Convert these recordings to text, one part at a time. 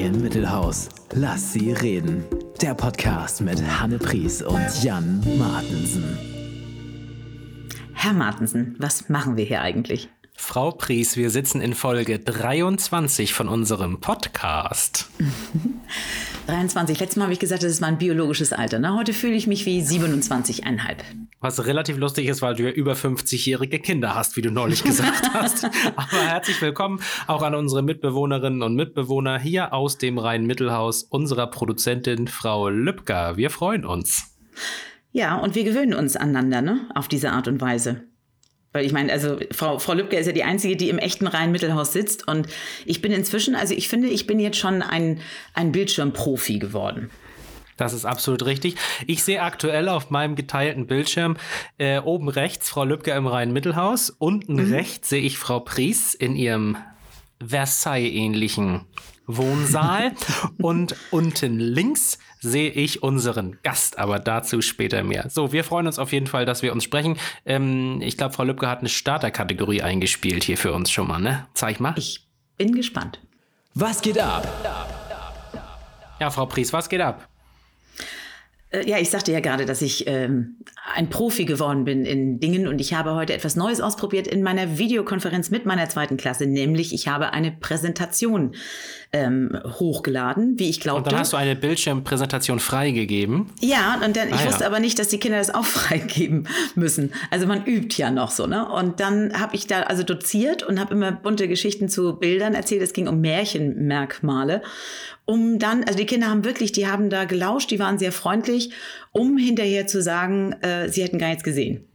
Ryan Mittelhaus. Lass sie reden. Der Podcast mit Hanne Pries und Jan Martensen. Herr Martensen, was machen wir hier eigentlich? Frau Pries, wir sitzen in Folge 23 von unserem Podcast. 23. Letztes Mal habe ich gesagt, das ist mein biologisches Alter. Ne? Heute fühle ich mich wie 27,5. Was relativ lustig ist, weil du ja über 50-jährige Kinder hast, wie du neulich gesagt hast. Aber herzlich willkommen auch an unsere Mitbewohnerinnen und Mitbewohner hier aus dem Rhein-Mittelhaus, unserer Produzentin Frau Lübcker. Wir freuen uns. Ja, und wir gewöhnen uns aneinander, ne? Auf diese Art und Weise. Weil ich meine, also Frau, Frau Lübcke ist ja die Einzige, die im echten Rhein-Mittelhaus sitzt. Und ich bin inzwischen, also ich finde, ich bin jetzt schon ein, ein Bildschirmprofi geworden. Das ist absolut richtig. Ich sehe aktuell auf meinem geteilten Bildschirm äh, oben rechts Frau Lübcke im Rhein-Mittelhaus. Unten mhm. rechts sehe ich Frau Pries in ihrem Versailles-ähnlichen Wohnsaal. und unten links sehe ich unseren Gast, aber dazu später mehr. So, wir freuen uns auf jeden Fall, dass wir uns sprechen. Ähm, ich glaube, Frau Lübcke hat eine Starterkategorie eingespielt hier für uns schon mal, ne? Zeig mal. Ich bin gespannt. Was geht ab? Ja, Frau Pries, was geht ab? Äh, ja, ich sagte ja gerade, dass ich ähm, ein Profi geworden bin in Dingen und ich habe heute etwas Neues ausprobiert in meiner Videokonferenz mit meiner zweiten Klasse, nämlich ich habe eine Präsentation ähm, hochgeladen, wie ich glaube. Und dann hast du eine Bildschirmpräsentation freigegeben. Ja, und dann, ich ah, wusste ja. aber nicht, dass die Kinder das auch freigeben müssen. Also man übt ja noch so, ne? Und dann habe ich da also doziert und habe immer bunte Geschichten zu Bildern erzählt. Es ging um Märchenmerkmale um dann, also die Kinder haben wirklich, die haben da gelauscht, die waren sehr freundlich, um hinterher zu sagen, äh, sie hätten gar nichts gesehen.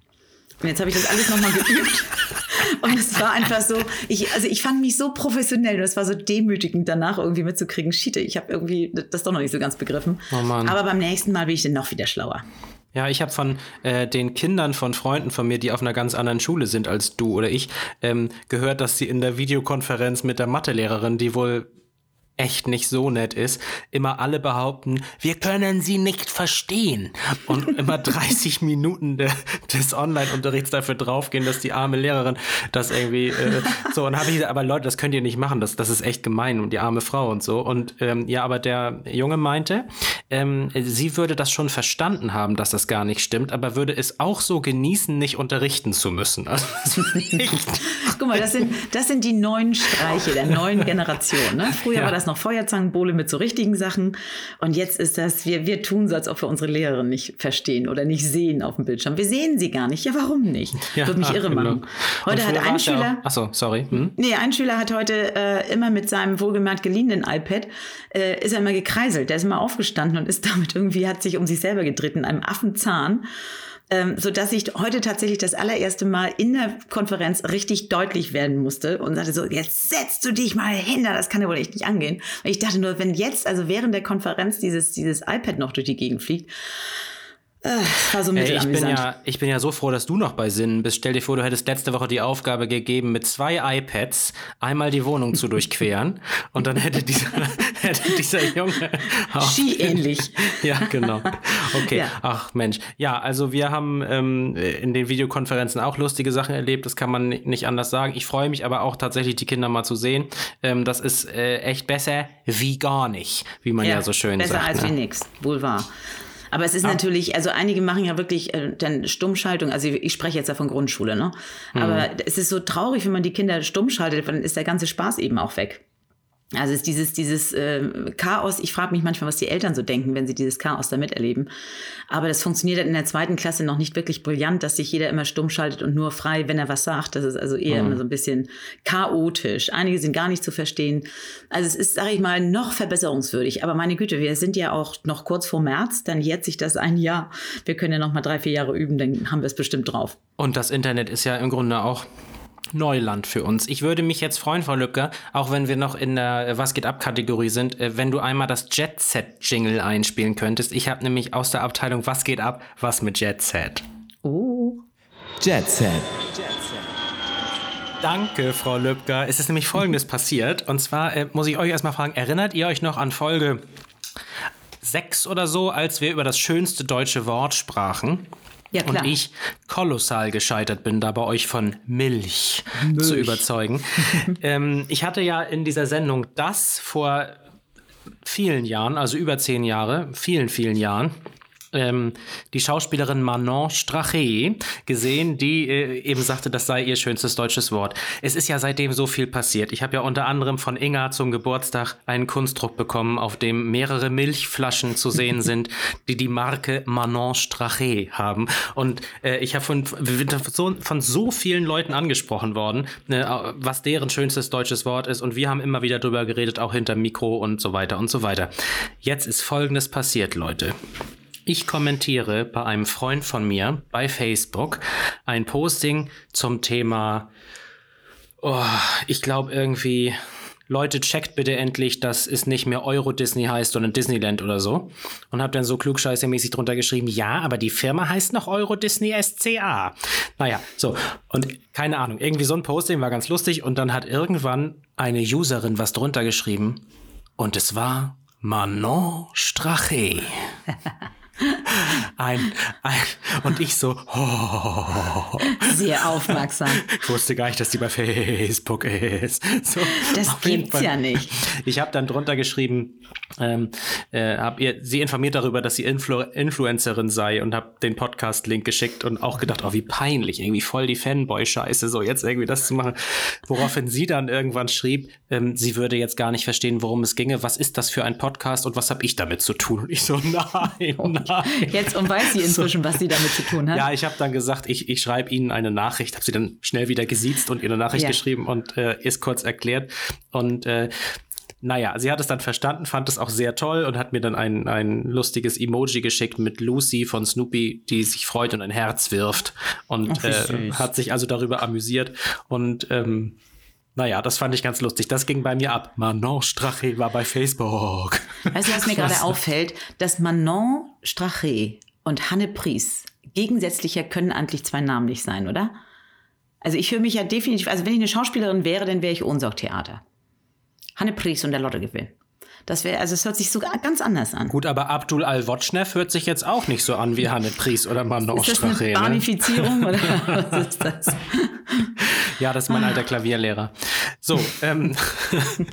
Und jetzt habe ich das alles nochmal geübt. Und es war einfach so, ich, also ich fand mich so professionell und es war so demütigend danach irgendwie mitzukriegen, Schiete, ich habe irgendwie das doch noch nicht so ganz begriffen. Oh. Aber beim nächsten Mal bin ich dann noch wieder schlauer. Ja, ich habe von äh, den Kindern von Freunden von mir, die auf einer ganz anderen Schule sind als du oder ich, ähm, gehört, dass sie in der Videokonferenz mit der Mathelehrerin, die wohl echt nicht so nett ist, immer alle behaupten, wir können sie nicht verstehen. Und immer 30 Minuten de, des Online-Unterrichts dafür draufgehen, dass die arme Lehrerin das irgendwie äh, so. Und habe ich gesagt, aber Leute, das könnt ihr nicht machen, das, das ist echt gemein und die arme Frau und so. Und ähm, ja, aber der Junge meinte, ähm, sie würde das schon verstanden haben, dass das gar nicht stimmt, aber würde es auch so genießen, nicht unterrichten zu müssen. Also, Guck mal, das sind, das sind die neuen Streiche der neuen Generation. Ne? Früher ja. war das noch Feuerzangenbowle mit so richtigen Sachen. Und jetzt ist das, wir, wir tun so, als ob wir unsere Lehrerin nicht verstehen oder nicht sehen auf dem Bildschirm. Wir sehen sie gar nicht. Ja, warum nicht? Ja, Würde mich irre genau. machen. Heute hat ein Schüler. Achso, sorry. Hm? Nee, ein Schüler hat heute äh, immer mit seinem wohlgemerkt geliehenen iPad, äh, ist er immer gekreiselt. Der ist immer aufgestanden und ist damit irgendwie, hat sich um sich selber gedreht in einem Affenzahn ähm, so dass ich heute tatsächlich das allererste Mal in der Konferenz richtig deutlich werden musste und sagte so, jetzt setzt du dich mal hin, das kann ja wohl echt nicht angehen. Und ich dachte nur, wenn jetzt, also während der Konferenz dieses, dieses iPad noch durch die Gegend fliegt, war so Ey, ich, bin ja, ich bin ja so froh, dass du noch bei Sinnen bist. Stell dir vor, du hättest letzte Woche die Aufgabe gegeben, mit zwei iPads einmal die Wohnung zu durchqueren. und dann hätte dieser, hätte dieser Junge. Ski-ähnlich. ja, genau. Okay. Ja. Ach Mensch. Ja, also wir haben ähm, in den Videokonferenzen auch lustige Sachen erlebt. Das kann man nicht anders sagen. Ich freue mich aber auch tatsächlich, die Kinder mal zu sehen. Ähm, das ist äh, echt besser wie gar nicht, wie man ja, ja so schön besser sagt. Besser als ne? wie nix. Wohl wahr. Aber es ist ah. natürlich, also einige machen ja wirklich äh, dann Stummschaltung. Also ich, ich spreche jetzt ja von Grundschule, ne? Mhm. Aber es ist so traurig, wenn man die Kinder stumm schaltet, dann ist der ganze Spaß eben auch weg. Also ist dieses, dieses äh, Chaos, ich frage mich manchmal, was die Eltern so denken, wenn sie dieses Chaos da miterleben. Aber das funktioniert in der zweiten Klasse noch nicht wirklich brillant, dass sich jeder immer stumm schaltet und nur frei, wenn er was sagt. Das ist also eher mhm. immer so ein bisschen chaotisch. Einige sind gar nicht zu verstehen. Also es ist, sage ich mal, noch verbesserungswürdig. Aber meine Güte, wir sind ja auch noch kurz vor März, dann jährt sich das ein Jahr. Wir können ja noch mal drei, vier Jahre üben, dann haben wir es bestimmt drauf. Und das Internet ist ja im Grunde auch Neuland für uns. Ich würde mich jetzt freuen, Frau Lücke, auch wenn wir noch in der äh, Was geht ab Kategorie sind, äh, wenn du einmal das Jet Set Jingle einspielen könntest. Ich habe nämlich aus der Abteilung Was geht ab, was mit Jet Set. Oh. Jet Set. Danke, Frau Lübcker. Es ist nämlich Folgendes passiert. Und zwar äh, muss ich euch erstmal fragen, erinnert ihr euch noch an Folge 6 oder so, als wir über das schönste deutsche Wort sprachen? Ja, klar. Und ich kolossal gescheitert bin, da bei euch von Milch, Milch. zu überzeugen. ähm, ich hatte ja in dieser Sendung das vor vielen Jahren, also über zehn Jahre, vielen, vielen Jahren, ähm, die Schauspielerin Manon Strache gesehen, die äh, eben sagte, das sei ihr schönstes deutsches Wort. Es ist ja seitdem so viel passiert. Ich habe ja unter anderem von Inga zum Geburtstag einen Kunstdruck bekommen, auf dem mehrere Milchflaschen zu sehen sind, die die Marke Manon Strache haben. Und äh, ich habe von, so, von so vielen Leuten angesprochen worden, äh, was deren schönstes deutsches Wort ist. Und wir haben immer wieder drüber geredet, auch hinter Mikro und so weiter und so weiter. Jetzt ist Folgendes passiert, Leute. Ich kommentiere bei einem Freund von mir bei Facebook ein Posting zum Thema, oh, ich glaube irgendwie, Leute, checkt bitte endlich, dass es nicht mehr Euro Disney heißt, sondern Disneyland oder so. Und habe dann so klugscheißermäßig drunter geschrieben, ja, aber die Firma heißt noch Euro Disney SCA. Naja, so. Und keine Ahnung, irgendwie so ein Posting war ganz lustig und dann hat irgendwann eine Userin was drunter geschrieben und es war Manon Strache. Ein, ein, und ich so, oh. Sehr aufmerksam. Ich wusste gar nicht, dass die bei Facebook ist. So, das gibt's ja nicht. Ich habe dann drunter geschrieben, ähm, äh, hab ihr sie informiert darüber, dass sie Influ Influencerin sei und habe den Podcast-Link geschickt und auch gedacht, oh, wie peinlich, irgendwie voll die Fanboy-Scheiße, so jetzt irgendwie das zu machen. Woraufhin sie dann irgendwann schrieb, ähm, sie würde jetzt gar nicht verstehen, worum es ginge. Was ist das für ein Podcast und was habe ich damit zu tun? Und ich so, nein, nein. Jetzt und weiß sie inzwischen, so. was sie damit zu tun hat. Ja, ich habe dann gesagt, ich, ich schreibe Ihnen eine Nachricht, habe sie dann schnell wieder gesiezt und ihr eine Nachricht ja. geschrieben und äh, ist kurz erklärt. Und äh, naja, sie hat es dann verstanden, fand es auch sehr toll und hat mir dann ein, ein lustiges Emoji geschickt mit Lucy von Snoopy, die sich freut und ein Herz wirft. Und oh, äh, hat sich also darüber amüsiert. Und ähm, naja, das fand ich ganz lustig. Das ging bei mir ab. Manon Strache war bei Facebook. Weißt du, was mir gerade auffällt? Dass Manon Strache und Hanne Pries gegensätzlicher können eigentlich zwei Namen nicht sein, oder? Also ich höre mich ja definitiv, also wenn ich eine Schauspielerin wäre, dann wäre ich Ohnsorgtheater. Hanne Pries und der Lottogewinn. Das wäre, also es hört sich sogar ganz anders an. Gut, aber Abdul Al-Wotschnev hört sich jetzt auch nicht so an wie Hanne Pries oder Manon Strache. Ist das eine Barnifizierung oder was ist das? Ja, das ist mein alter Klavierlehrer. So, ähm,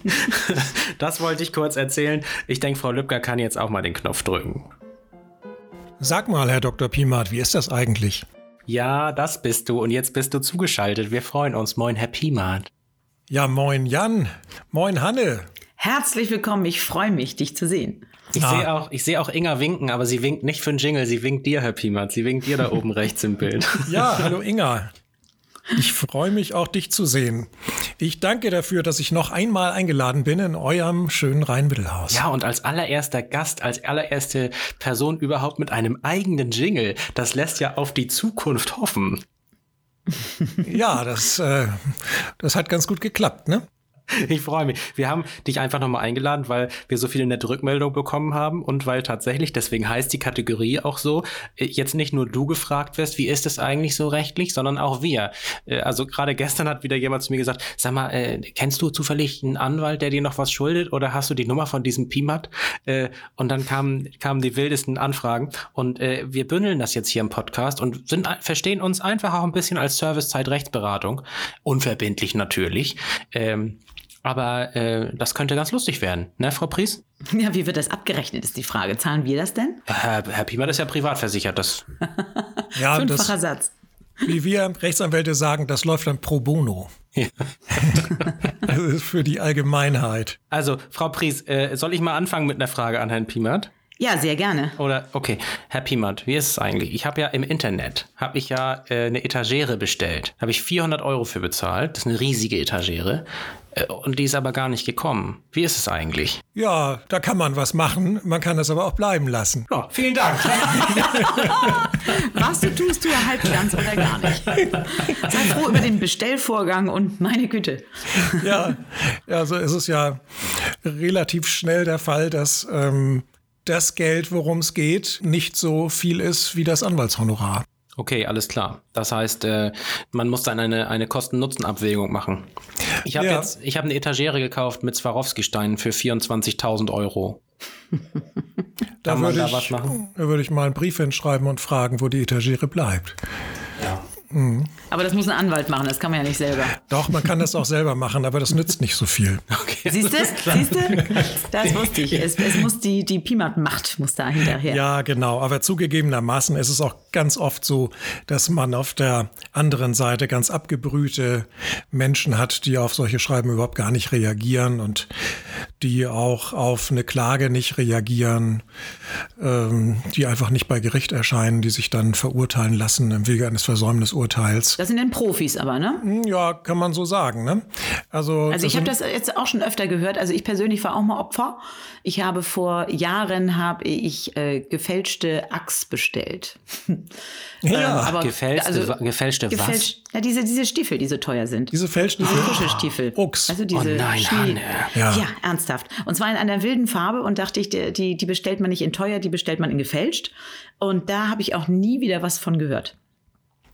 das wollte ich kurz erzählen. Ich denke, Frau Lübcker kann jetzt auch mal den Knopf drücken. Sag mal, Herr Dr. Pimat, wie ist das eigentlich? Ja, das bist du und jetzt bist du zugeschaltet. Wir freuen uns. Moin, Herr Pimat. Ja, moin Jan. Moin Hanne. Herzlich willkommen. Ich freue mich, dich zu sehen. Ich sehe auch, ich auch Inga winken, aber sie winkt nicht für einen Jingle, sie winkt dir, Herr Pimat. Sie winkt dir da oben rechts im Bild. Ja, hallo Inga. Ich freue mich auch, dich zu sehen. Ich danke dafür, dass ich noch einmal eingeladen bin in eurem schönen Rheinmittelhaus. Ja, und als allererster Gast, als allererste Person überhaupt mit einem eigenen Jingle, das lässt ja auf die Zukunft hoffen. ja, das, äh, das hat ganz gut geklappt, ne? Ich freue mich. Wir haben dich einfach nochmal eingeladen, weil wir so viele nette Rückmeldungen bekommen haben und weil tatsächlich, deswegen heißt die Kategorie auch so, äh, jetzt nicht nur du gefragt wirst, wie ist es eigentlich so rechtlich, sondern auch wir. Äh, also gerade gestern hat wieder jemand zu mir gesagt, sag mal, äh, kennst du zufällig einen Anwalt, der dir noch was schuldet oder hast du die Nummer von diesem Pimat? Und dann kamen, kamen die wildesten Anfragen und wir bündeln das jetzt hier im Podcast und sind, verstehen uns einfach auch ein bisschen als Servicezeit-Rechtsberatung. Unverbindlich natürlich. Ähm, aber äh, das könnte ganz lustig werden, ne, Frau Pries? Ja, wie wird das abgerechnet, ist die Frage. Zahlen wir das denn? Herr, Herr Piemer ist ja privat versichert. Das ja, Fünffacher das, Satz. Wie wir Rechtsanwälte sagen, das läuft dann pro bono. Ja. das ist für die Allgemeinheit. Also, Frau Pries, äh, soll ich mal anfangen mit einer Frage an Herrn Piemert? Ja, sehr gerne. Oder okay, Herr Piemert, wie ist es eigentlich? Ich habe ja im Internet habe ich ja äh, eine Etagere bestellt. Habe ich 400 Euro für bezahlt. Das ist eine riesige Etagere. Äh, und die ist aber gar nicht gekommen. Wie ist es eigentlich? Ja, da kann man was machen. Man kann das aber auch bleiben lassen. Ja, vielen Dank. was du tust, du halb ganz oder gar nicht. Sei froh über den Bestellvorgang und meine Güte. ja, also es ist ja relativ schnell der Fall, dass ähm, das Geld, worum es geht, nicht so viel ist wie das Anwaltshonorar. Okay, alles klar. Das heißt, äh, man muss dann eine, eine Kosten-Nutzen-Abwägung machen. Ich habe ja. jetzt, ich habe eine Etagere gekauft mit Swarovski-Steinen für 24.000 Euro. da Kann man da ich, was machen? Da würde ich mal einen Brief hinschreiben und fragen, wo die Etagere bleibt. Ja. Mhm. Aber das muss ein Anwalt machen, das kann man ja nicht selber. Doch, man kann das auch selber machen, aber das nützt nicht so viel. Okay. Siehst du? Siehst du? Das wusste ich. Es, es muss die, die Pimat-Macht muss da hinterher. Ja, genau. Aber zugegebenermaßen ist es auch ganz oft so, dass man auf der anderen Seite ganz abgebrühte Menschen hat, die auf solche Schreiben überhaupt gar nicht reagieren und die auch auf eine Klage nicht reagieren, ähm, die einfach nicht bei Gericht erscheinen, die sich dann verurteilen lassen im Wege eines Versäumnis Urteils. Das sind dann Profis aber, ne? Hm, ja, kann man so sagen, ne? Also, also ich habe das jetzt auch schon öfter gehört. Also ich persönlich war auch mal Opfer. Ich habe vor Jahren habe ich äh, gefälschte Axt bestellt. Ja, ähm, aber gefälschte, also, gefälschte was? Gefälscht, ja, diese, diese Stiefel, die so teuer sind. Diese Feldstiefel? Diese Kuschelstiefel. Ux. Also diese oh nein, Hanne. Ja. ja, ernsthaft. Und zwar in einer wilden Farbe und dachte ich, die, die bestellt man nicht in teuer, die bestellt man in gefälscht. Und da habe ich auch nie wieder was von gehört.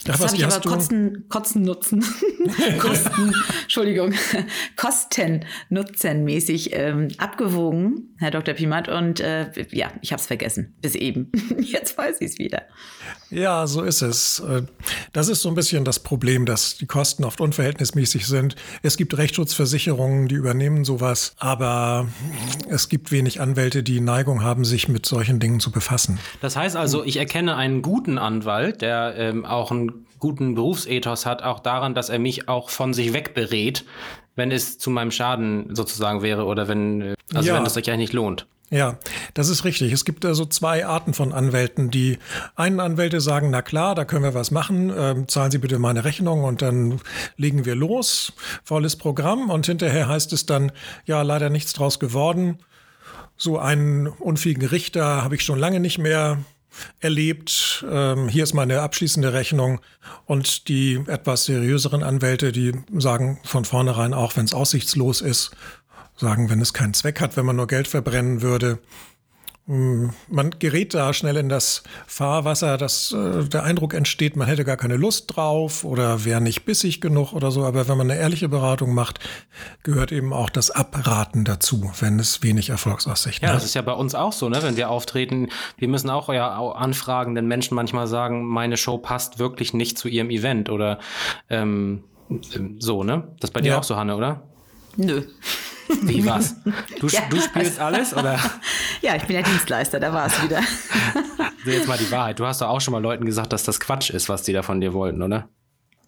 Das habe ich aber Kosten, Kosten nutzen. Kosten, Entschuldigung, Kosten nutzenmäßig ähm, abgewogen, Herr Dr. Pimat. Und äh, ja, ich habe es vergessen. Bis eben. Jetzt weiß ich es wieder. Ja, so ist es. Äh, das ist so ein bisschen das Problem, dass die Kosten oft unverhältnismäßig sind. Es gibt Rechtsschutzversicherungen, die übernehmen sowas, aber es gibt wenig Anwälte, die Neigung haben, sich mit solchen Dingen zu befassen. Das heißt also, ich erkenne einen guten Anwalt, der ähm, auch ein guten Berufsethos hat, auch daran, dass er mich auch von sich wegberät, wenn es zu meinem Schaden sozusagen wäre oder wenn, also ja. wenn es sich ja nicht lohnt. Ja, das ist richtig. Es gibt also zwei Arten von Anwälten. Die einen Anwälte sagen, na klar, da können wir was machen, ähm, zahlen Sie bitte meine Rechnung und dann legen wir los, volles Programm und hinterher heißt es dann, ja, leider nichts draus geworden. So einen unfähigen Richter habe ich schon lange nicht mehr erlebt. Ähm, hier ist meine abschließende Rechnung. Und die etwas seriöseren Anwälte, die sagen von vornherein auch, wenn es aussichtslos ist, sagen, wenn es keinen Zweck hat, wenn man nur Geld verbrennen würde, man gerät da schnell in das Fahrwasser, dass äh, der Eindruck entsteht, man hätte gar keine Lust drauf oder wäre nicht bissig genug oder so. Aber wenn man eine ehrliche Beratung macht, gehört eben auch das Abraten dazu, wenn es wenig Erfolgsaussichten hat. Ja, das ist ja bei uns auch so, ne? wenn wir auftreten. Wir müssen auch ja anfragen, denn Menschen manchmal sagen, meine Show passt wirklich nicht zu ihrem Event oder ähm, so, ne? Das ist bei dir ja. auch so, Hanne, oder? Nö. Wie was? Du, ja, du spielst alles, oder? Ja, ich bin der Dienstleister, da war es wieder. Also jetzt mal die Wahrheit. Du hast doch auch schon mal Leuten gesagt, dass das Quatsch ist, was die da von dir wollten, oder?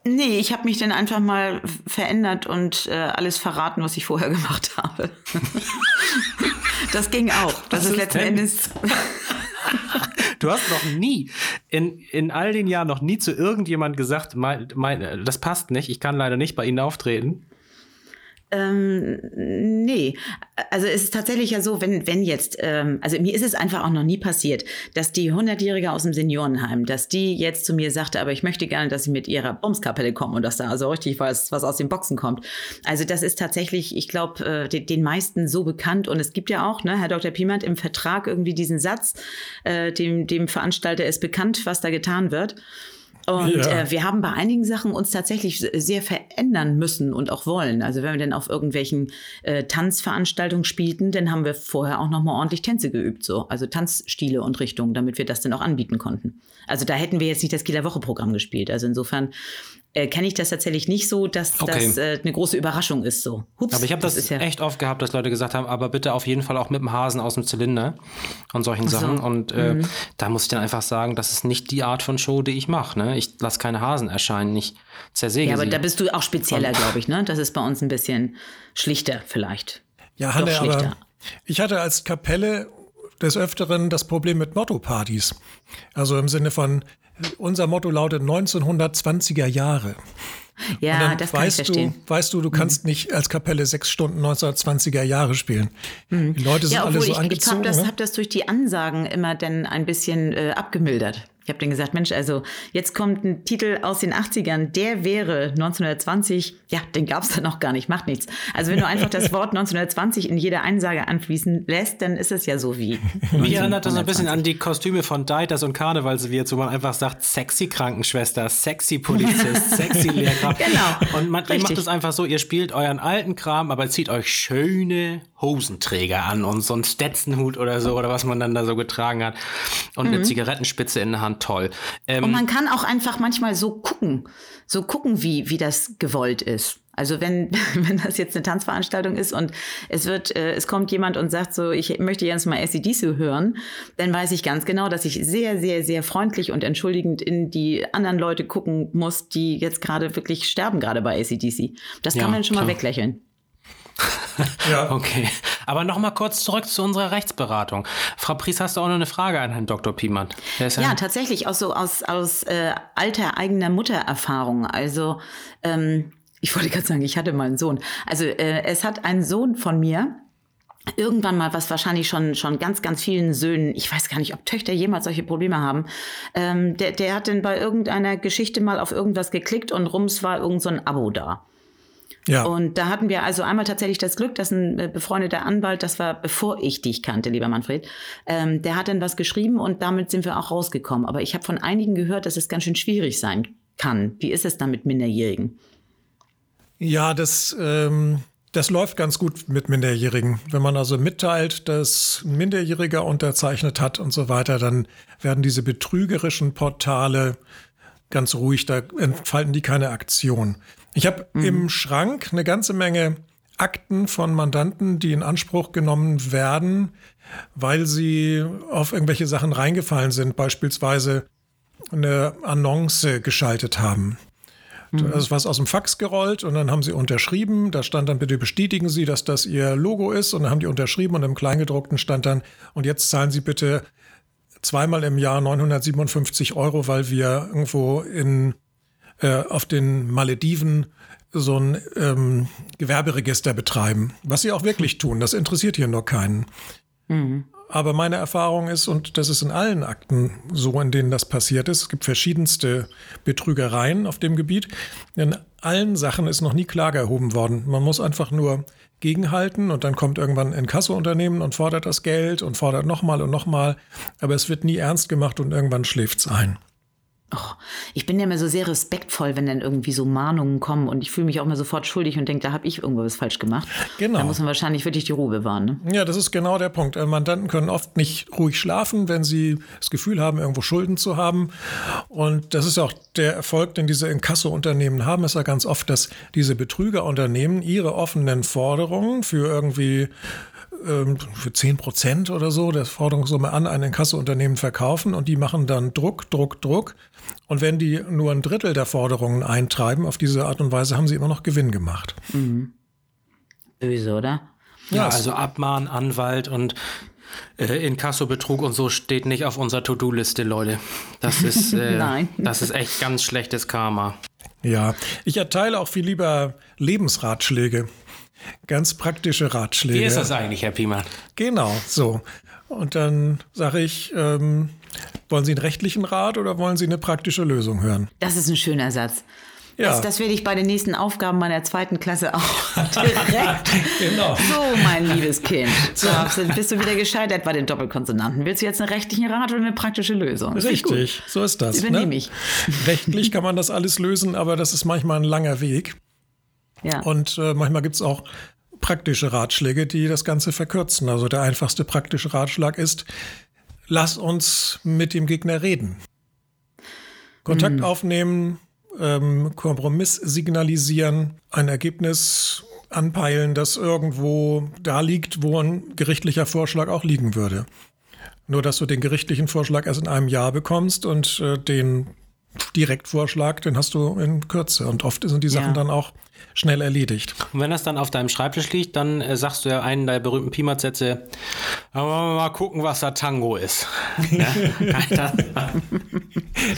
Nee, ich habe mich dann einfach mal verändert und äh, alles verraten, was ich vorher gemacht habe. das ging auch. Das, das ist letzten Endes. du hast noch nie, in, in all den Jahren noch nie zu irgendjemand gesagt, mein, mein, das passt nicht, ich kann leider nicht bei Ihnen auftreten. Ähm, nee, also es ist tatsächlich ja so, wenn, wenn jetzt, ähm, also mir ist es einfach auch noch nie passiert, dass die 100-Jährige aus dem Seniorenheim, dass die jetzt zu mir sagte, aber ich möchte gerne, dass sie mit ihrer Bumskapelle kommen und dass da also richtig was, was aus den Boxen kommt. Also das ist tatsächlich, ich glaube, äh, den, den meisten so bekannt und es gibt ja auch, ne, Herr Dr. Piemand, im Vertrag irgendwie diesen Satz, äh, dem, dem Veranstalter ist bekannt, was da getan wird. Und ja. äh, wir haben bei einigen Sachen uns tatsächlich sehr verändern müssen und auch wollen. Also wenn wir dann auf irgendwelchen äh, Tanzveranstaltungen spielten, dann haben wir vorher auch nochmal ordentlich Tänze geübt, so. Also Tanzstile und Richtungen, damit wir das dann auch anbieten konnten. Also da hätten wir jetzt nicht das Kieler Woche-Programm gespielt. Also insofern äh, kenne ich das tatsächlich nicht so, dass okay. das äh, eine große Überraschung ist. So. Hups, aber ich habe das, das ja echt oft gehabt, dass Leute gesagt haben, aber bitte auf jeden Fall auch mit dem Hasen aus dem Zylinder und solchen so. Sachen. Und äh, mhm. da muss ich dann einfach sagen, das ist nicht die Art von Show, die ich mache. Ne? Ich lasse keine Hasen erscheinen, ich zersäge Ja, aber sie. da bist du auch spezieller, glaube ich. Ne? Das ist bei uns ein bisschen schlichter vielleicht. Ja, Hanne, aber ich hatte als Kapelle des Öfteren das Problem mit Motto-Partys. Also im Sinne von, unser Motto lautet 1920er Jahre. Ja, das kann weißt ich verstehen. Du, weißt du, du kannst mhm. nicht als Kapelle sechs Stunden 1920er Jahre spielen. Mhm. Die Leute sind ja, alle so ich, angezogen. Ich habe das, ne? hab das durch die Ansagen immer dann ein bisschen äh, abgemildert. Ich habe dann gesagt, Mensch, also jetzt kommt ein Titel aus den 80ern, der wäre 1920, ja, den gab es dann noch gar nicht, macht nichts. Also wenn du einfach das Wort 1920 in jeder Einsage anfließen lässt, dann ist es ja so wie. Mich erinnert das ein bisschen an die Kostüme von Deiters und Karnevalswirt, wo man einfach sagt, sexy Krankenschwester, sexy Polizist, sexy Lehrkraft. Genau. Und man, ihr macht es einfach so, ihr spielt euren alten Kram, aber zieht euch schöne Hosenträger an und so einen Stetson-Hut oder so oder was man dann da so getragen hat und mhm. eine Zigarettenspitze in der Hand, toll. Ähm, und man kann auch einfach manchmal so gucken, so gucken, wie, wie das gewollt ist. Also wenn, wenn das jetzt eine Tanzveranstaltung ist und es wird, äh, es kommt jemand und sagt so, ich möchte jetzt mal ACDC hören, dann weiß ich ganz genau, dass ich sehr, sehr, sehr freundlich und entschuldigend in die anderen Leute gucken muss, die jetzt gerade wirklich sterben, gerade bei ACDC. Das kann ja, man schon klar. mal weglächeln. ja. Okay. Aber noch mal kurz zurück zu unserer Rechtsberatung. Frau Pries, hast du auch noch eine Frage an Herrn Dr. Piemann? Ja, tatsächlich, auch so aus, aus äh, alter eigener Muttererfahrung. Also, ähm, ich wollte gerade sagen, ich hatte mal einen Sohn. Also, äh, es hat ein Sohn von mir, irgendwann mal, was wahrscheinlich schon, schon ganz, ganz vielen Söhnen, ich weiß gar nicht, ob Töchter jemals solche Probleme haben, ähm, der, der hat dann bei irgendeiner Geschichte mal auf irgendwas geklickt und rums war irgend so ein Abo da. Ja. Und da hatten wir also einmal tatsächlich das Glück, dass ein äh, befreundeter Anwalt, das war bevor ich dich kannte, lieber Manfred, ähm, der hat dann was geschrieben und damit sind wir auch rausgekommen. Aber ich habe von einigen gehört, dass es ganz schön schwierig sein kann. Wie ist es dann mit Minderjährigen? Ja, das, ähm, das läuft ganz gut mit Minderjährigen. Wenn man also mitteilt, dass ein Minderjähriger unterzeichnet hat und so weiter, dann werden diese betrügerischen Portale ganz ruhig, da entfalten die keine Aktion. Ich habe mhm. im Schrank eine ganze Menge Akten von Mandanten, die in Anspruch genommen werden, weil sie auf irgendwelche Sachen reingefallen sind, beispielsweise eine Annonce geschaltet haben. Mhm. Da ist was aus dem Fax gerollt und dann haben sie unterschrieben. Da stand dann, bitte bestätigen Sie, dass das Ihr Logo ist. Und dann haben die unterschrieben und im Kleingedruckten stand dann, und jetzt zahlen Sie bitte zweimal im Jahr 957 Euro, weil wir irgendwo in äh, auf den Malediven so ein ähm, Gewerberegister betreiben, was sie auch wirklich tun. Das interessiert hier nur keinen. Mhm. Aber meine Erfahrung ist, und das ist in allen Akten so, in denen das passiert ist, es gibt verschiedenste Betrügereien auf dem Gebiet. In allen Sachen ist noch nie Klage erhoben worden. Man muss einfach nur gegenhalten und dann kommt irgendwann ein Kasseunternehmen und fordert das Geld und fordert nochmal und nochmal. Aber es wird nie ernst gemacht und irgendwann schläft es ein. Oh, ich bin ja immer so sehr respektvoll, wenn dann irgendwie so Mahnungen kommen und ich fühle mich auch immer sofort schuldig und denke, da habe ich irgendwas falsch gemacht. Genau. Da muss man wahrscheinlich wirklich die Ruhe bewahren. Ne? Ja, das ist genau der Punkt. Äh, Mandanten können oft nicht ruhig schlafen, wenn sie das Gefühl haben, irgendwo Schulden zu haben. Und das ist auch der Erfolg, den diese Inkasso-Unternehmen haben, ist ja ganz oft, dass diese Betrügerunternehmen ihre offenen Forderungen für irgendwie ähm, für 10 Prozent oder so der Forderungssumme an ein Inkassounternehmen verkaufen und die machen dann Druck, Druck, Druck. Und wenn die nur ein Drittel der Forderungen eintreiben, auf diese Art und Weise haben sie immer noch Gewinn gemacht. Mhm. Böse, oder? Ja, also Abmahn, Anwalt und äh, Inkassobetrug und so steht nicht auf unserer To-Do-Liste, Leute. Das ist, äh, Nein. das ist echt ganz schlechtes Karma. Ja, ich erteile auch viel lieber Lebensratschläge. Ganz praktische Ratschläge. Wie ist das eigentlich, Herr Piemann? Genau, so. Und dann sage ich, ähm, wollen Sie einen rechtlichen Rat oder wollen Sie eine praktische Lösung hören? Das ist ein schöner Satz. Ja. Das, das werde ich bei den nächsten Aufgaben meiner zweiten Klasse auch direkt. genau. So, mein liebes Kind. So. bist du wieder gescheitert bei den Doppelkonsonanten. Willst du jetzt einen rechtlichen Rat oder eine praktische Lösung? Das Richtig, so ist das. Übernehme ne? ich. Rechtlich kann man das alles lösen, aber das ist manchmal ein langer Weg. Ja. Und äh, manchmal gibt es auch praktische Ratschläge, die das Ganze verkürzen. Also der einfachste praktische Ratschlag ist, lass uns mit dem Gegner reden. Kontakt mhm. aufnehmen, ähm, Kompromiss signalisieren, ein Ergebnis anpeilen, das irgendwo da liegt, wo ein gerichtlicher Vorschlag auch liegen würde. Nur, dass du den gerichtlichen Vorschlag erst in einem Jahr bekommst und äh, den Direktvorschlag, den hast du in Kürze. Und oft sind die Sachen ja. dann auch schnell erledigt. Und wenn das dann auf deinem Schreibtisch liegt, dann äh, sagst du ja einen der berühmten Pimat-Sätze, mal gucken, was da Tango ist.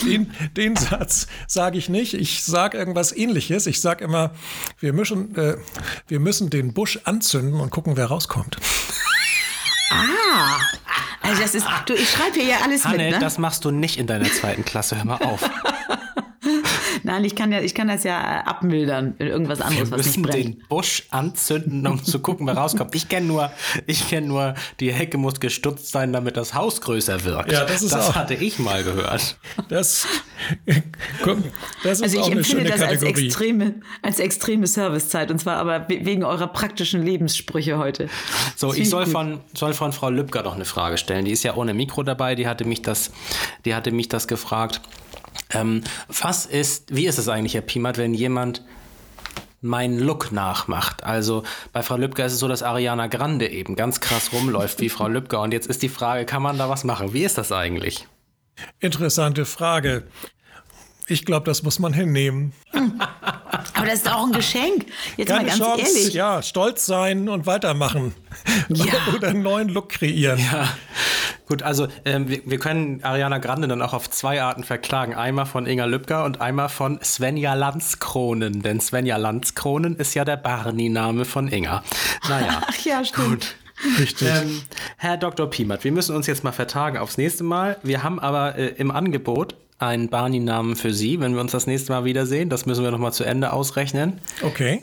den, den, Satz sage ich nicht. Ich sage irgendwas ähnliches. Ich sage immer, wir müssen, äh, wir müssen den Busch anzünden und gucken, wer rauskommt. Ah, also das ist, du, ich schreibe hier ja alles Hanne, mit, ne? das machst du nicht in deiner zweiten Klasse. Hör mal auf. Nein, ich kann ja, ich kann das ja abmildern. Irgendwas anderes, Wir was nicht brennt. den Busch anzünden, um zu gucken, wer rauskommt. Ich kenne nur, ich kenne nur, die Hecke muss gestutzt sein, damit das Haus größer wirkt. Ja, das ist das auch- hatte ich mal gehört. Das, guck, das ist Also ich auch eine empfinde das als Kategorie. extreme, als extreme Servicezeit und zwar aber we- wegen eurer praktischen Lebenssprüche heute. So, Das ich soll gut. von, soll von Frau Lübcker noch eine Frage stellen. Die ist ja ohne Mikro dabei, die hatte mich das, die hatte mich das gefragt. Ähm, was ist, wie ist es eigentlich, Herr Piemert, wenn jemand meinen Look nachmacht? Also bei Frau Lübcker ist es so, dass Ariana Grande eben ganz krass rumläuft wie Frau Lübcker. Und jetzt ist die Frage, kann man da was machen? Wie ist das eigentlich? Interessante Frage. Ich glaube, das muss man hinnehmen. Aber das ist auch ein Geschenk. Jetzt Keine mal ganz Chance, ehrlich. ja, stolz sein und weitermachen. Ja. Oder einen neuen Look kreieren. Ja, gut, also ähm, wir, wir können Ariana Grande dann auch auf zwei Arten verklagen. Einmal von Inga Lübcker und einmal von Svenja Landskronen. Denn Svenja Landskronen ist ja der Barney-Name von Inga. Naja, Ach ja, stimmt. gut. Richtig. Ähm, Herr Dr. Piemert, wir müssen uns jetzt mal vertagen aufs nächste Mal. Wir haben aber äh, im Angebot einen Barney-Namen für Sie, wenn wir uns das nächste Mal wiedersehen. Das müssen wir nochmal zu Ende ausrechnen. Okay.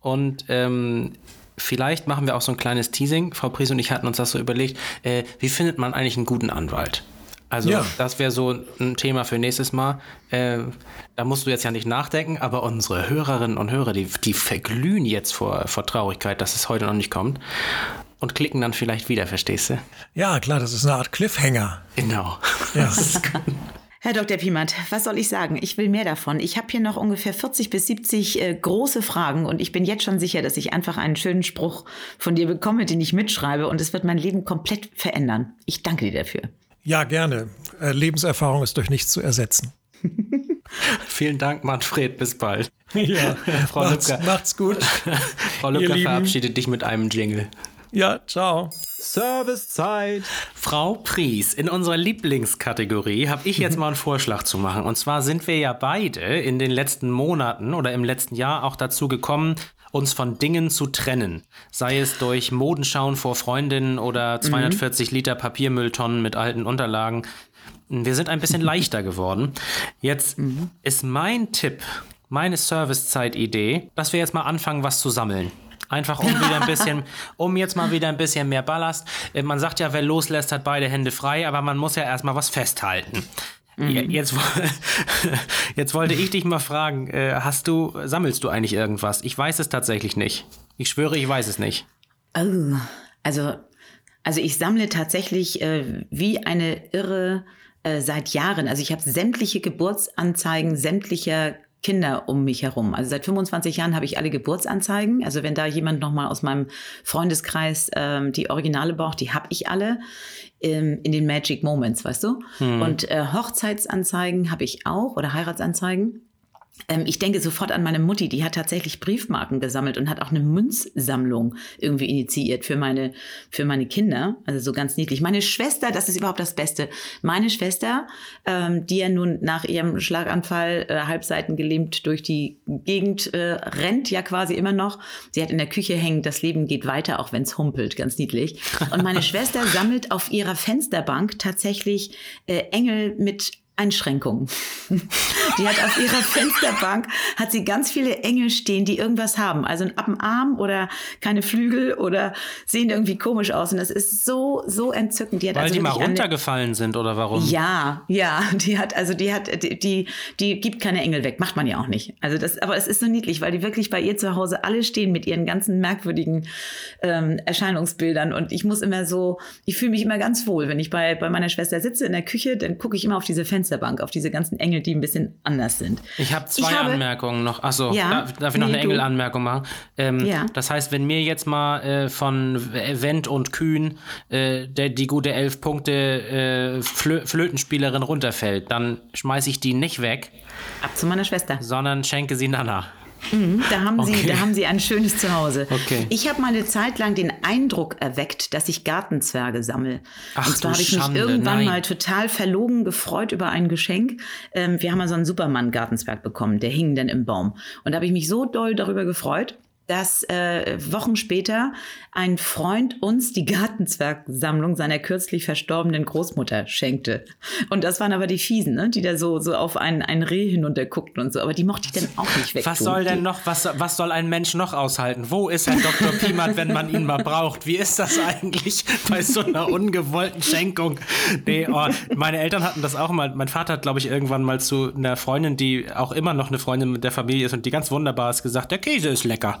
Und ähm, vielleicht machen wir auch so ein kleines Teasing. Frau Pries und ich hatten uns das so überlegt. Äh, wie findet man eigentlich einen guten Anwalt? Also Ja. das wäre so ein Thema für nächstes Mal. Äh, da musst du jetzt ja nicht nachdenken, aber unsere Hörerinnen und Hörer, die, die verglühen jetzt vor, vor Traurigkeit, dass es heute noch nicht kommt. Und klicken dann vielleicht wieder, verstehst du? Ja, klar, das ist eine Art Cliffhanger. Genau. Ja. Herr Dr. Piemand, was soll ich sagen? Ich will mehr davon. Ich habe hier noch ungefähr 40 bis 70 äh, große Fragen und ich bin jetzt schon sicher, dass ich einfach einen schönen Spruch von dir bekomme, den ich mitschreibe und es wird mein Leben komplett verändern. Ich danke dir dafür. Ja, gerne. Äh, Lebenserfahrung ist durch nichts zu ersetzen. Vielen Dank, Manfred. Bis bald. Ja, Frau macht's, Lübcker. macht's gut. Frau Lübcker verabschiedet dich mit einem Jingle. Ja, ciao. Servicezeit. Frau Pries, in unserer Lieblingskategorie habe ich jetzt mal einen Vorschlag zu machen. Und zwar sind wir ja beide in den letzten Monaten oder im letzten Jahr auch dazu gekommen, uns von Dingen zu trennen. Sei es durch Modenschauen vor Freundinnen oder 240 Liter Papiermülltonnen mit alten Unterlagen. Wir sind ein bisschen leichter geworden. Jetzt ist mein Tipp, meine Servicezeit-Idee, dass wir jetzt mal anfangen, was zu sammeln. Einfach um wieder ein bisschen, um jetzt mal wieder ein bisschen mehr Ballast. Äh, Man sagt ja, wer loslässt, hat beide Hände frei, aber man muss ja erstmal was festhalten. Je- Jetzt, jetzt wollte ich dich mal fragen, äh, hast du, sammelst du eigentlich irgendwas? Ich weiß es tatsächlich nicht. Ich schwöre, ich weiß es nicht. Oh, also, also ich sammle tatsächlich äh, wie eine Irre äh, seit Jahren. Also ich habe sämtliche Geburtsanzeigen sämtlicher Kinder um mich herum. Also seit 25 Jahren habe ich alle Geburtsanzeigen. Also wenn da jemand nochmal aus meinem Freundeskreis ähm, die Originale braucht, die habe ich alle ähm, in den Magic Moments, weißt du? Und äh, Hochzeitsanzeigen habe ich auch oder Heiratsanzeigen. Ähm, ich denke sofort an meine Mutti, die hat tatsächlich Briefmarken gesammelt und hat auch eine Münzsammlung irgendwie initiiert für meine, für meine Kinder. Also so ganz niedlich. Meine Schwester, das ist überhaupt das Beste. Meine Schwester, ähm, die ja nun nach ihrem Schlaganfall äh, halbseiten gelähmt durch die Gegend äh, rennt, ja quasi immer noch. Sie hat in der Küche hängen, das Leben geht weiter, auch wenn es humpelt, ganz niedlich. Und meine Schwester sammelt auf ihrer Fensterbank tatsächlich äh, Engel mit Einschränkungen. Die hat auf ihrer Fensterbank hat sie ganz viele Engel stehen, die irgendwas haben. Also ab dem Arm oder keine Flügel oder sehen irgendwie komisch aus. Und das ist so, so entzückend. Die hat Weil also die mal runtergefallen sind oder warum? ja, ja, die hat, also die hat, die, die, die gibt keine Engel weg, macht man ja auch nicht. Also das, aber es ist so niedlich, weil die wirklich bei ihr zu Hause alle stehen mit ihren ganzen merkwürdigen ähm, Erscheinungsbildern und ich muss immer so, ich fühle mich immer ganz wohl, wenn ich bei, bei meiner Schwester sitze in der Küche, dann gucke ich immer auf diese Fensterbank, auf diese ganzen Engel, die ein bisschen anders sind. Ich habe zwei Ich habe- Anmerkungen noch. Achso, Ja. darf, darf ich noch Nee, eine. Engelanmerkung machen? Ähm, Ja. Das heißt, wenn mir jetzt mal äh, von Wendt und Kühn äh, der, die gute elf Punkte äh, Flö Flötenspielerin runterfällt, dann schmeiße ich die nicht weg, Ab zu meiner Schwester. sondern schenke sie Nana. Da haben, Okay. sie, da haben sie ein schönes Zuhause. Okay. Ich habe mal eine Zeit lang den Eindruck erweckt, dass ich Gartenzwerge sammle. Ach, Und zwar habe ich mich Schande, irgendwann nein. mal total verlogen gefreut über ein Geschenk. Ähm, wir haben mal so einen Superman-Gartenzwerg bekommen, der hing dann im Baum. Und da habe ich mich so doll darüber gefreut, dass äh, Wochen später ein Freund uns die Gartenzwergsammlung seiner kürzlich verstorbenen Großmutter schenkte. Und das waren aber die Fiesen, ne? die da so, so auf ein, ein Reh hinunterguckten und so. Aber die mochte ich dann auch nicht weg. Was soll denn noch, was, was soll ein Mensch noch aushalten? Wo ist Herr Dr. Piemand, wenn man ihn mal braucht? Wie ist das eigentlich bei so einer ungewollten Schenkung? Nee, oh, meine Eltern hatten das auch mal. Mein Vater hat, glaube ich, irgendwann mal zu einer Freundin, die auch immer noch eine Freundin mit der Familie ist und die ganz wunderbar ist, gesagt, der Käse ist lecker.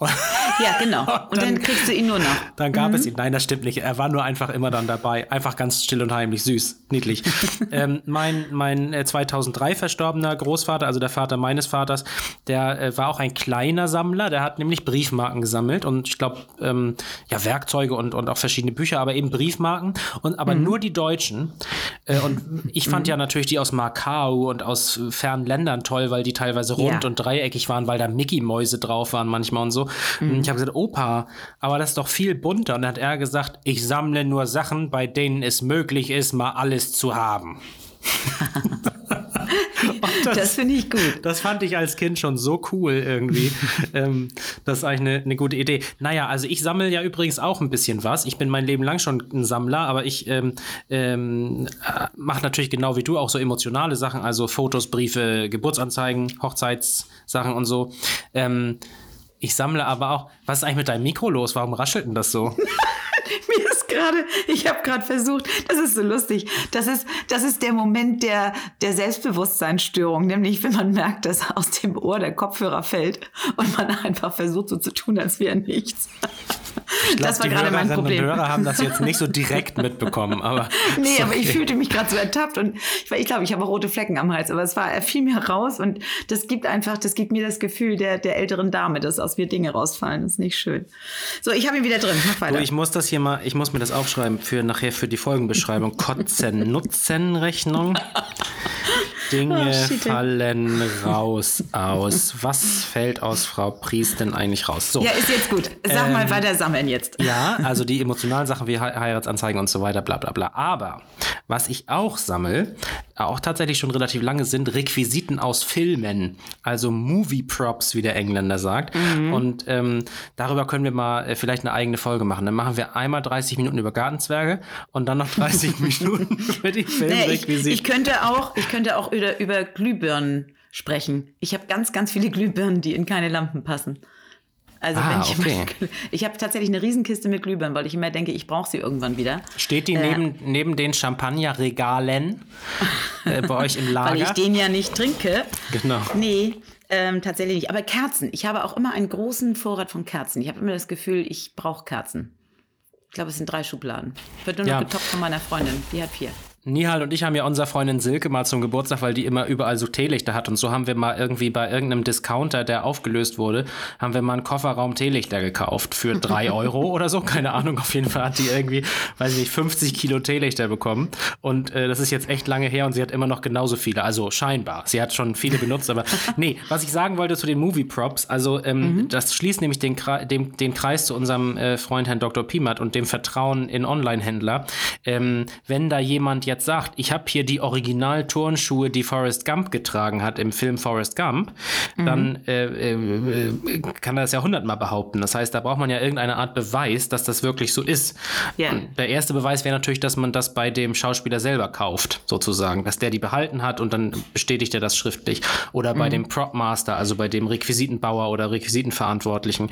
Ja, genau. Und dann, dann, kriegst du ihn nur noch. Dann gab mhm. es ihn. Nein, das stimmt nicht. Er war nur einfach immer dann dabei. Einfach ganz still und heimlich, süß, niedlich. ähm, mein mein 2003 äh, verstorbener Großvater, also der Vater meines Vaters, der äh, war auch ein kleiner Sammler. Der hat nämlich Briefmarken gesammelt und ich glaube, ähm, ja, Werkzeuge und, und auch verschiedene Bücher, aber eben Briefmarken. Und aber mhm. nur die deutschen. Äh, und ich fand mhm. ja natürlich die aus Macau und aus fernen Ländern toll, weil die teilweise rund ja. und dreieckig waren, weil da Mickey-Mäuse drauf waren manchmal und so. Mhm. Ich habe gesagt, Opa, aber das ist doch viel bunter. Und dann hat er gesagt, ich sammle nur Sachen, bei denen es möglich ist, mal alles zu haben. das, das finde ich gut. Das fand ich als Kind schon so cool irgendwie. ähm, das ist eigentlich eine, eine, gute Idee. Naja, also ich sammle ja übrigens auch ein bisschen was. Ich bin mein Leben lang schon ein Sammler, aber ich ähm, ähm, mache natürlich genau wie du auch so emotionale Sachen, also Fotos, Briefe, Geburtsanzeigen, Hochzeitssachen und so. Ähm, ich sammle aber auch. Was ist eigentlich mit deinem Mikro los? Warum raschelt denn das so? Mir ist gerade, ich habe gerade versucht, das ist so lustig. Das ist, das ist der Moment der, der Selbstbewusstseinsstörung, nämlich wenn man merkt, dass aus dem Ohr der Kopfhörer fällt und man einfach versucht, so zu tun, als wäre nichts. Glaub, das war gerade mein Problem. Die Hörer haben das jetzt nicht so direkt mitbekommen, aber. nee, okay. aber ich fühlte mich gerade so ertappt und ich, ich glaube, ich habe rote Flecken am Hals, aber es war, er fiel mir raus und das gibt einfach, das gibt mir das Gefühl der, der älteren Dame, dass aus mir Dinge rausfallen. Das ist nicht schön. So, ich habe ihn wieder drin. Mach weiter. Du, ich muss das hier mal, ich muss mir das aufschreiben für nachher für die Folgenbeschreibung. Kotzen-Nutzen-Rechnung. Dinge oh, fallen raus aus. Was fällt aus Frau Pries denn eigentlich raus? So. Ja, ist jetzt gut. Sag ähm, mal weiter sammeln jetzt. Ja, also die emotionalen Sachen wie Heiratsanzeigen und so weiter, bla bla bla. Aber was ich auch sammle, auch tatsächlich schon relativ lange, sind Requisiten aus Filmen. Also Movie Props, wie der Engländer sagt. Mhm. Und ähm, darüber können wir mal äh, vielleicht eine eigene Folge machen. Dann machen wir einmal 30 Minuten über Gartenzwerge und dann noch 30 Minuten über die Filmrequisiten. Nee, ich, ich, könnte auch, ich könnte auch über, über Glühbirnen sprechen. Ich habe ganz, ganz viele Glühbirnen, die in keine Lampen passen. Also ah, wenn ich okay. Mal, ich habe tatsächlich eine Riesenkiste mit Glühbirnen, weil ich immer denke, ich brauche sie irgendwann wieder. Steht die äh, neben, neben den Champagnerregalen äh, bei euch im Lager? Weil ich den ja nicht trinke. Genau. Nee, ähm, tatsächlich nicht. Aber Kerzen. Ich habe auch immer einen großen Vorrat von Kerzen. Ich habe immer das Gefühl, ich brauche Kerzen. Ich glaube, es sind drei Schubladen. Wird nur noch ja. getoppt von meiner Freundin. Die hat vier. Nihal und ich haben ja unserer Freundin Silke mal zum Geburtstag, weil die immer überall so Teelichter hat. Und so haben wir mal irgendwie bei irgendeinem Discounter, der aufgelöst wurde, haben wir mal einen Kofferraum Teelichter gekauft für drei Euro oder so. Keine Ahnung. Auf jeden Fall hat die irgendwie, weiß ich nicht, 50 Kilo Teelichter bekommen. Und äh, das ist jetzt echt lange her und sie hat immer noch genauso viele. Also scheinbar. Sie hat schon viele benutzt, aber nee, was ich sagen wollte zu den Movie Props, also ähm, mhm. das schließt nämlich den, dem, den Kreis zu unserem äh, Freund Herrn Dr. Pimat und dem Vertrauen in Online-Händler. Ähm, wenn da jemand jetzt sagt, ich habe hier die Original-Turnschuhe, die Forrest Gump getragen hat im Film Forrest Gump, mhm. dann äh, äh, kann er das ja hundertmal behaupten. Das heißt, da braucht man ja irgendeine Art Beweis, dass das wirklich so ist. Yeah. Der erste Beweis wäre natürlich, dass man das bei dem Schauspieler selber kauft, sozusagen, dass der die behalten hat und dann bestätigt er das schriftlich. Oder bei mhm. dem Propmaster, also bei dem Requisitenbauer oder Requisitenverantwortlichen.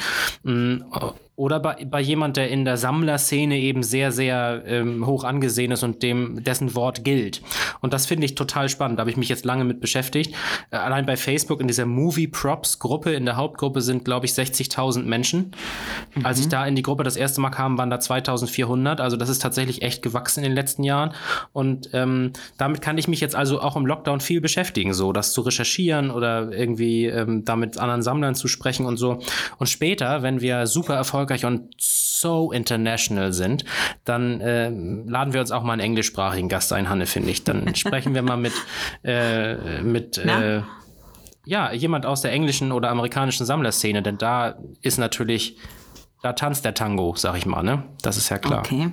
Oder bei, bei jemand, der in der Sammlerszene eben sehr, sehr ähm, hoch angesehen ist und dem dessen Wort gilt. Und das finde ich total spannend. Da habe ich mich jetzt lange mit beschäftigt. Äh, allein bei Facebook in dieser Movie Props Gruppe, in der Hauptgruppe sind, glaube ich, 60.000 Menschen. Mhm. Als ich da in die Gruppe das erste Mal kam, waren da 2.400. Also das ist tatsächlich echt gewachsen in den letzten Jahren. Und ähm, damit kann ich mich jetzt also auch im Lockdown viel beschäftigen, so das zu recherchieren oder irgendwie ähm, damit anderen Sammlern zu sprechen und so. Und später, wenn wir super erfolgreich erfolgreich und so international sind, dann äh, laden wir uns auch mal einen englischsprachigen Gast ein, Hanne, finde ich. Dann sprechen wir mal mit, äh, mit äh, ja, jemand aus der englischen oder amerikanischen Sammlerszene, denn da ist natürlich, da tanzt der Tango, sag ich mal, ne? Das ist ja klar. Okay.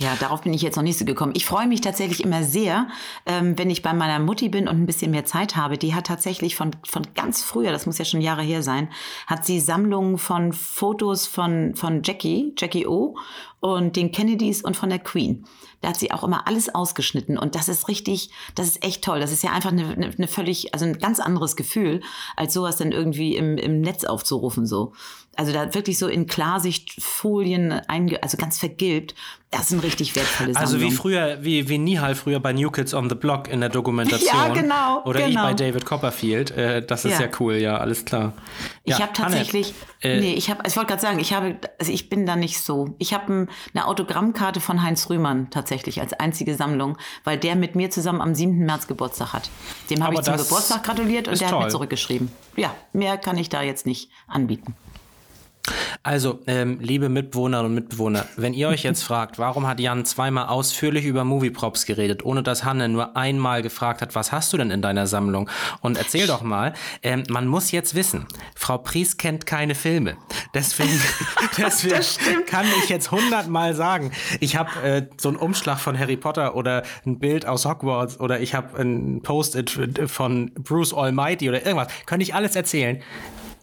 Ja, darauf bin ich jetzt noch nicht so gekommen. Ich freue mich tatsächlich immer sehr, ähm, wenn ich bei meiner Mutti bin und ein bisschen mehr Zeit habe. Die hat tatsächlich von, von ganz früher, das muss ja schon Jahre her sein, hat sie Sammlungen von Fotos von, von Jackie, Jackie O und den Kennedys und von der Queen. Da hat sie auch immer alles ausgeschnitten und das ist richtig, das ist echt toll. Das ist ja einfach eine, eine, völlig, also ein ganz anderes Gefühl, als sowas dann irgendwie im, im Netz aufzurufen so. Also da wirklich so in Klarsichtfolien, einge also ganz vergilbt. Das sind richtig wertvolle Sammlungen. Also wie früher, wie, wie Nihal früher bei New Kids on the Block in der Dokumentation. Ja, genau, Oder genau. ich bei David Copperfield. Äh, das ist ja. Ja. cool, ja, alles klar. Ich ja, habe tatsächlich, Anne, äh, nee, ich habe, ich wollte gerade sagen, ich habe, also ich bin da nicht so. Ich habe ein, eine Autogrammkarte von Heinz Rühmann tatsächlich als einzige Sammlung, weil der mit mir zusammen am 7. März Geburtstag hat. Dem habe ich zum Geburtstag gratuliert und der hat mir toll. zurückgeschrieben. Ja, mehr kann ich da jetzt nicht anbieten. Also, ähm, liebe Mitbewohnerinnen und Mitbewohner, wenn ihr euch jetzt fragt, warum hat Jan zweimal ausführlich über Movieprops geredet, ohne dass Hanne nur einmal gefragt hat, was hast du denn in deiner Sammlung? Und erzähl doch mal, ähm, man muss jetzt wissen, Frau Pries kennt keine Filme. Deswegen, deswegen kann ich jetzt hundertmal sagen, ich habe äh, so einen Umschlag von Harry Potter oder ein Bild aus Hogwarts oder ich habe ein Post-it von Bruce Almighty oder irgendwas. Könnte ich alles erzählen.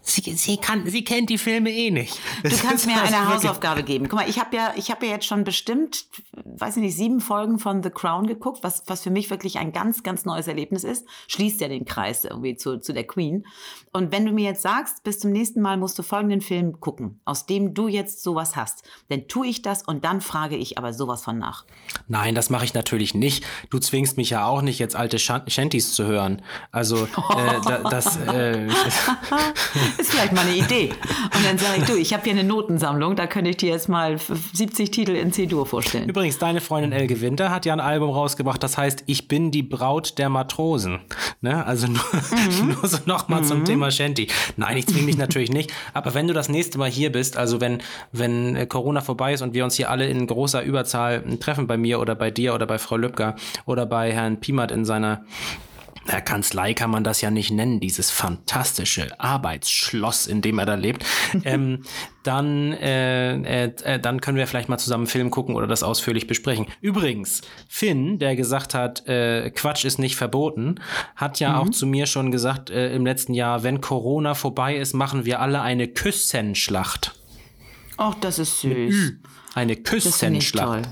Sie, sie, kann, sie kennt die Filme eh nicht. Du Das kannst ist mir also eine wirklich- Hausaufgabe geben. Guck mal, ich habe ja, ich habe ja jetzt schon bestimmt, weiß ich nicht, sieben Folgen von The Crown geguckt, was, was für mich wirklich ein ganz, ganz neues Erlebnis ist. Schließt ja den Kreis irgendwie zu, zu der Queen. Und wenn du mir jetzt sagst, bis zum nächsten Mal musst du folgenden Film gucken, aus dem du jetzt sowas hast, dann tue ich das und dann frage ich aber sowas von nach. Nein, das mache ich natürlich nicht. Du zwingst mich ja auch nicht, jetzt alte Shan- Shanties zu hören. Also, äh, da, das. Äh, Ist vielleicht mal eine Idee. Und dann sage ich, du, ich habe hier eine Notensammlung, da könnte ich dir jetzt mal 70 Titel in C-Dur vorstellen. Übrigens, deine Freundin Elge Winter hat ja ein Album rausgebracht, das heißt Ich bin die Braut der Matrosen. Ne? Also nur, nur so nochmal zum Thema Shanty. Nein, ich zwinge dich natürlich nicht. Aber wenn du das nächste Mal hier bist, also wenn, wenn äh, Corona vorbei ist und wir uns hier alle in großer Überzahl treffen bei mir oder bei dir oder bei Frau Lübcker oder bei Herrn Piemert in seiner der Kanzlei kann man das ja nicht nennen, dieses fantastische Arbeitsschloss, in dem er da lebt. ähm, dann, äh, äh, äh, dann können wir vielleicht mal zusammen einen Film gucken oder das ausführlich besprechen. Übrigens, Finn, der gesagt hat, äh, Quatsch ist nicht verboten, hat ja auch zu mir schon gesagt äh, im letzten Jahr, wenn Corona vorbei ist, machen wir alle eine Küssenschlacht. Ach, das ist süß. Eine. Küssenschlacht.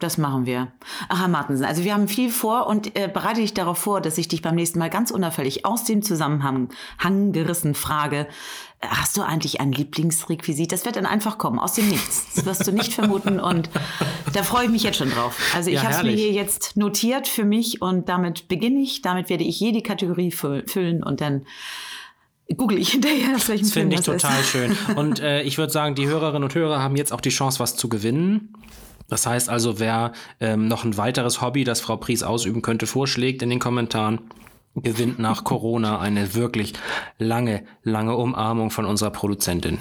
Das machen wir. Ach, Herr Martensen, also wir haben viel vor und äh, bereite dich darauf vor, dass ich dich beim nächsten Mal ganz unauffällig aus dem Zusammenhang Hang gerissen frage, äh, hast du eigentlich ein Lieblingsrequisit? Das wird dann einfach kommen, aus dem Nichts. Das wirst du nicht vermuten und da freue ich mich jetzt schon drauf. Also ich Ja, habe es mir hier jetzt notiert für mich und damit beginne ich. Damit werde ich jede Kategorie fü- füllen und dann google ich hinterher, aus welchem Das Film finde ich das ist. total schön. Und äh, ich würde sagen, die Hörerinnen und Hörer haben jetzt auch die Chance, was zu gewinnen. Das heißt also, wer ähm, noch ein weiteres Hobby, das Frau Pries ausüben könnte, vorschlägt in den Kommentaren, gewinnt nach Corona eine wirklich lange, lange Umarmung von unserer Produzentin.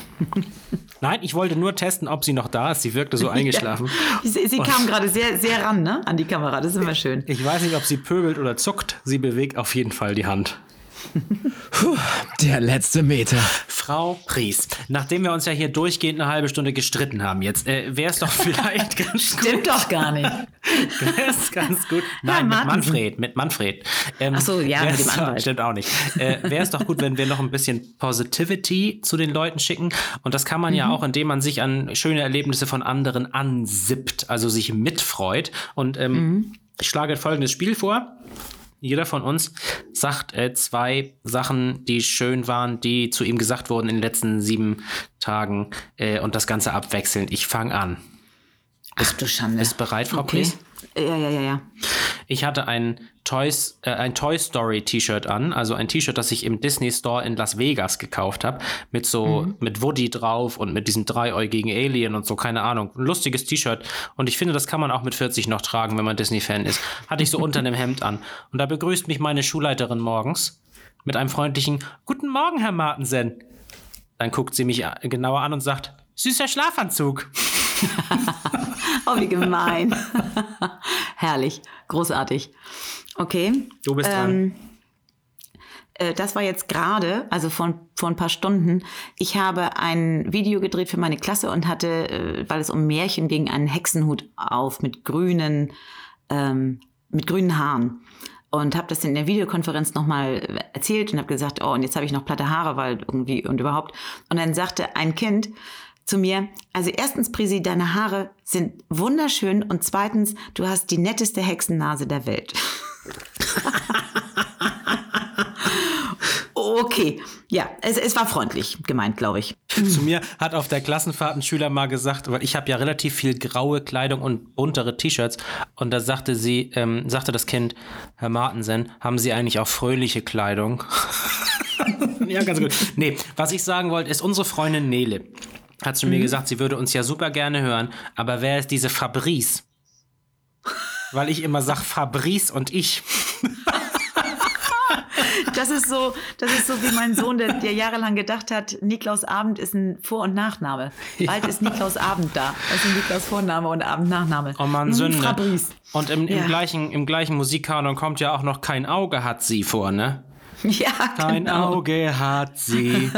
Nein, ich wollte nur testen, ob sie noch da ist. Sie wirkte so eingeschlafen. Sie, sie kam gerade sehr, sehr ran ne, an die Kamera. Das ist immer schön. Ich weiß nicht, ob sie pöbelt oder zuckt. Sie bewegt auf jeden Fall die Hand. Der letzte Meter. Frau Pries, nachdem wir uns ja hier durchgehend eine halbe Stunde gestritten haben, jetzt äh, wäre es doch vielleicht ganz gut. Stimmt doch gar nicht. Das ist ganz gut. Nein, mit Martensen. Manfred, mit Manfred. Ähm, Ach so, ja, mit dem Anwalt. Stimmt auch nicht. Äh, Wäre es doch gut, wenn wir noch ein bisschen Positivity zu den Leuten schicken. Und das kann man Mhm. ja auch, indem man sich an schöne Erlebnisse von anderen ansippt, also sich mitfreut. Und ähm, Mhm. ich schlage folgendes Spiel vor. Jeder von uns sagt äh, zwei Sachen, die schön waren, die zu ihm gesagt wurden in den letzten sieben Tagen äh, und das Ganze abwechselnd. Ich fange an. Ach du Schande. Bist bereit, Frau okay. Pries? Ja, ja, ja, ja. Ich hatte ein Toys, äh, ein Toy Story T-Shirt an, also ein T-Shirt, das ich im Disney Store in Las Vegas gekauft habe, mit so mit Woody drauf und mit diesem dreiäugigen Alien und so, keine Ahnung, ein lustiges T-Shirt. Und ich finde, das kann man auch mit 40 noch tragen, wenn man Disney Fan ist. Hatte ich so unter einem Hemd an. Und da begrüßt mich meine Schulleiterin morgens mit einem freundlichen Guten Morgen, Herr Martensen. Dann guckt sie mich a- genauer an und sagt: Süßer Schlafanzug. Oh, wie gemein. Herrlich. Großartig. Okay. Du bist dran. äh, das war jetzt gerade, also vor, vor ein paar Stunden. Ich habe ein Video gedreht für meine Klasse und hatte, äh, weil es um Märchen ging, einen Hexenhut auf mit grünen, ähm, mit grünen Haaren und habe das in der Videokonferenz nochmal erzählt und habe gesagt, oh, und jetzt habe ich noch platte Haare, weil irgendwie und überhaupt. Und dann sagte ein Kind zu mir, also erstens, Prisi, deine Haare sind wunderschön und zweitens, du hast die netteste Hexennase der Welt. okay, ja, es, es war freundlich gemeint, glaube ich. Zu mir hat auf der Klassenfahrt ein Schüler mal gesagt, weil ich habe ja relativ viel graue Kleidung und buntere T-Shirts und da sagte sie, ähm, sagte das Kind, Herr Martensen, haben Sie eigentlich auch fröhliche Kleidung? ja, ganz gut. Nee, was ich sagen wollte, ist unsere Freundin Nele hat zu mhm. mir gesagt, sie würde uns ja super gerne hören, aber wer ist diese Fabrice? Weil ich immer sag Fabrice und ich. Das ist so, das ist so wie mein Sohn, der, der jahrelang gedacht hat, Niklaus Abend ist ein Vor- und Nachname. Bald ja. ist Niklaus Abend da. Das ist Niklaus Vorname und Abend Nachname. Oh man, hm, Sünde. Fabrice. Und im, im, ja. gleichen, im gleichen Musikkanon kommt ja auch noch kein Auge hat sie vor, ne? Ja, Kein genau. Auge hat sie.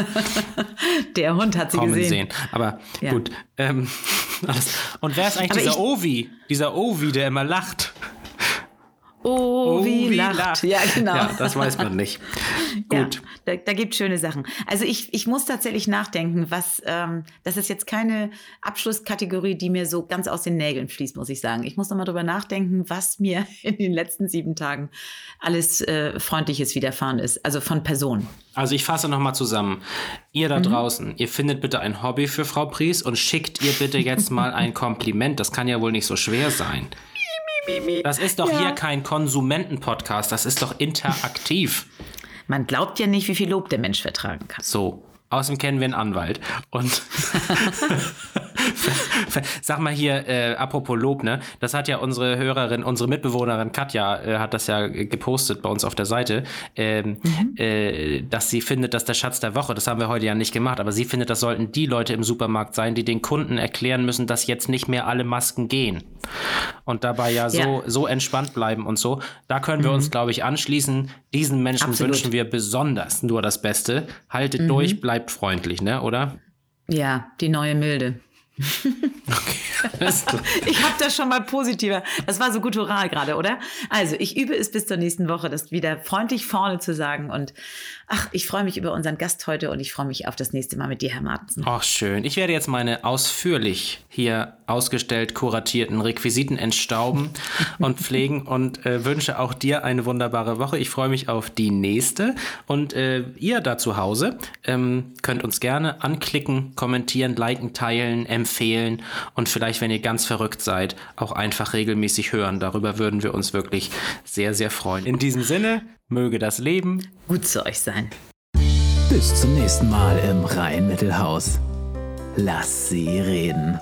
Der Hund hat sie Kommen gesehen. Sehen. Aber ja. gut. Ähm, und wer ist eigentlich Aber dieser Ovi? Dieser Ovi, der immer lacht? Oh, oh wie, wie lacht. lacht. Ja, genau. Ja, das weiß man nicht. Gut. Ja, da, da gibt schöne Sachen. Also ich, ich muss tatsächlich nachdenken, was, ähm, das ist jetzt keine Abschlusskategorie, die mir so ganz aus den Nägeln fließt, muss ich sagen. Ich muss nochmal drüber nachdenken, was mir in den letzten sieben Tagen alles äh, Freundliches widerfahren ist. Also von Personen. Also ich fasse nochmal zusammen. Ihr da mhm. draußen, ihr findet bitte ein Hobby für Frau Pries und schickt ihr bitte jetzt mal ein Kompliment. Das kann ja wohl nicht so schwer sein. Das ist doch ja. hier kein Konsumenten-Podcast, das ist doch interaktiv. Man glaubt ja nicht, wie viel Lob der Mensch vertragen kann. So, Außerdem kennen wir einen Anwalt. Und sag mal hier, äh, apropos Lob, ne? Das hat ja unsere Hörerin, unsere Mitbewohnerin Katja äh, hat das ja gepostet bei uns auf der Seite, ähm, mhm. äh, dass sie findet, dass der Schatz der Woche, das haben wir heute ja nicht gemacht, aber sie findet, das sollten die Leute im Supermarkt sein, die den Kunden erklären müssen, dass jetzt nicht mehr alle Masken gehen. Und dabei ja so, ja. so entspannt bleiben und so. Da können wir mhm. uns, glaube ich, anschließen. Diesen Menschen Absolut. wünschen wir besonders nur das Beste. Haltet mhm. durch, bleibt bleibt freundlich, ne, oder? Ja, die neue Milde. Okay, ich habe das schon mal positiver. Das war so guttural gerade, oder? Also, ich übe es bis zur nächsten Woche, das wieder freundlich vorne zu sagen. Und ach, ich freue mich über unseren Gast heute und ich freue mich auf das nächste Mal mit dir, Herr Martensen. Ach, schön. Ich werde jetzt meine ausführlich hier ausgestellt kuratierten Requisiten entstauben und pflegen und äh, wünsche auch dir eine wunderbare Woche. Ich freue mich auf die nächste. Und äh, ihr da zu Hause ähm, könnt uns gerne anklicken, kommentieren, liken, teilen, empfehlen und vielleicht, wenn ihr ganz verrückt seid, auch einfach regelmäßig hören. Darüber würden wir uns wirklich sehr, sehr freuen. In diesem Sinne, möge das Leben gut zu euch sein. Bis zum nächsten Mal im Rhein-Mittelhaus. Lass sie reden.